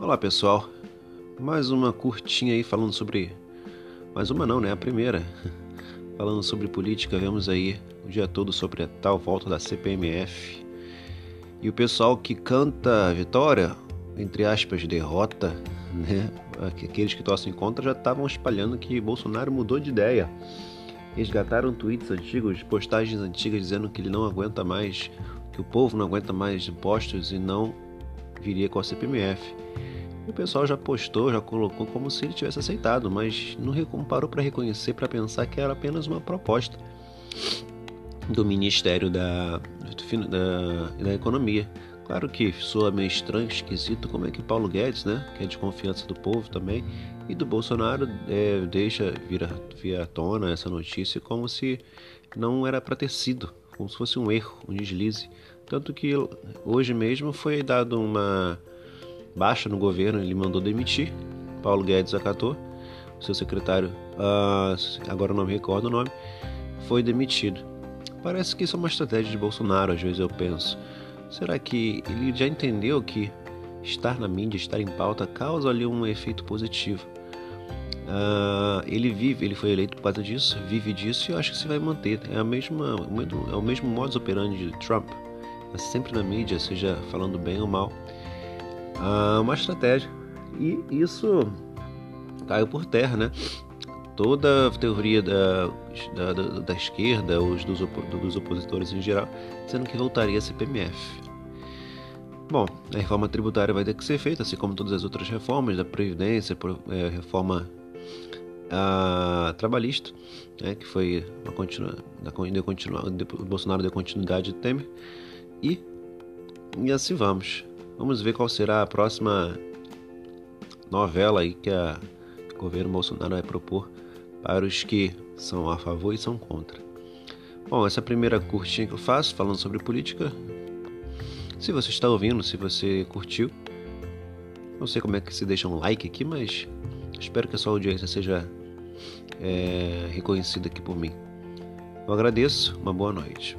Olá pessoal, mais uma curtinha aí falando sobre. Mais uma não, né? A primeira. falando sobre política, vemos aí o dia todo sobre a tal volta da CPMF. E o pessoal que canta vitória, entre aspas, derrota, né? Aqueles que torcem contra já estavam espalhando que Bolsonaro mudou de ideia. Resgataram tweets antigos, postagens antigas dizendo que ele não aguenta mais, que o povo não aguenta mais impostos e não viria com a CPMF. E o pessoal já postou, já colocou como se ele tivesse aceitado, mas não parou para reconhecer, para pensar que era apenas uma proposta do Ministério da, da, da Economia. Claro que soa meio estranho, esquisito como é que Paulo Guedes, né, que é de confiança do povo também, e do Bolsonaro é, deixa vir vir à tona essa notícia como se não era para ter sido, como se fosse um erro, um deslize. Tanto que hoje mesmo foi dado uma baixa no governo, ele mandou demitir. Paulo Guedes acatou, seu secretário, uh, agora não me recordo o nome, foi demitido. Parece que isso é uma estratégia de Bolsonaro, às vezes eu penso. Será que ele já entendeu que estar na mídia, estar em pauta, causa ali um efeito positivo? Uh, ele vive, ele foi eleito por causa disso, vive disso e eu acho que se vai manter. É, a mesma, é o mesmo modus operandi de Trump. É sempre na mídia, seja falando bem ou mal. Uh, uma estratégia. E isso caiu por terra, né? Toda a teoria da, da, da, da esquerda, os dos, dos opositores em geral, dizendo que voltaria a CPMF. Bom, a reforma tributária vai ter que ser feita, assim como todas as outras reformas da Previdência, é, reforma a, trabalhista, né, que foi uma continua, o Bolsonaro deu continuidade de Temer, e, e assim vamos. Vamos ver qual será a próxima novela aí que, a, o governo Bolsonaro vai propor para os que são a favor e são contra. Bom, essa é a primeira curtinha que eu faço falando sobre política. Se você está ouvindo, se você curtiu, não sei como é que se deixa um like aqui, mas espero que a sua audiência seja é, reconhecida aqui por mim. Eu agradeço, uma boa noite.